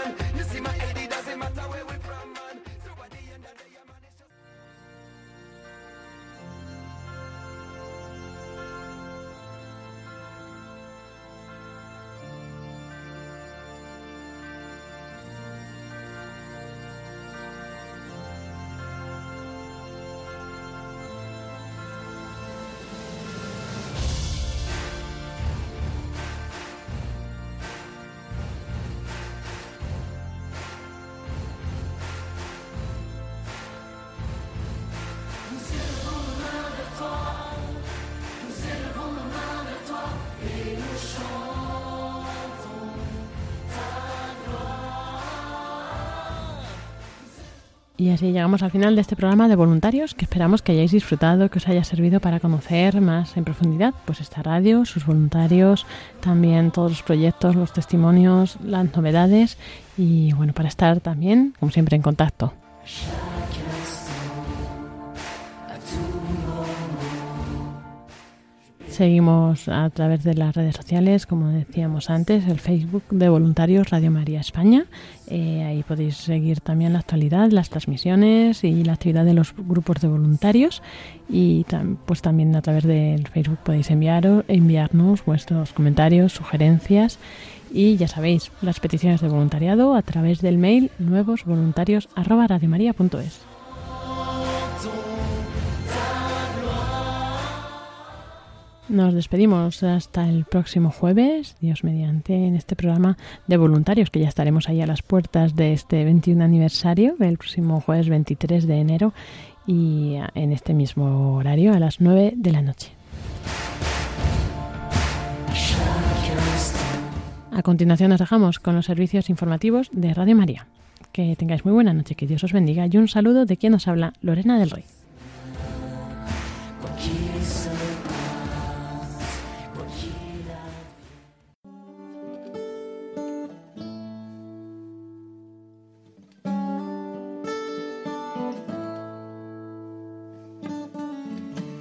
Y así llegamos al final de este programa de voluntarios que esperamos que hayáis disfrutado, que os haya servido para conocer más en profundidad pues esta radio, sus voluntarios, también todos los proyectos, los testimonios, las novedades y bueno, para estar también, como siempre, en contacto. Seguimos a través de las redes sociales, como decíamos antes, el Facebook de Voluntarios Radio María España. Eh, ahí podéis seguir también la actualidad, las transmisiones y la actividad de los grupos de voluntarios. Y pues también a través del Facebook podéis enviar, enviarnos vuestros comentarios, sugerencias y ya sabéis, las peticiones de voluntariado a través del mail nuevosvoluntarios.radiomaria.es. Nos despedimos hasta el próximo jueves, Dios mediante, en este programa de voluntarios, que ya estaremos ahí a las puertas de este 21 aniversario, el próximo jueves 23 de enero, y en este mismo horario, a las 9 de la noche. A continuación nos dejamos con los servicios informativos de Radio María. Que tengáis muy buena noche, que Dios os bendiga y un saludo de quien nos habla, Lorena del Rey.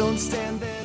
Don't stand there.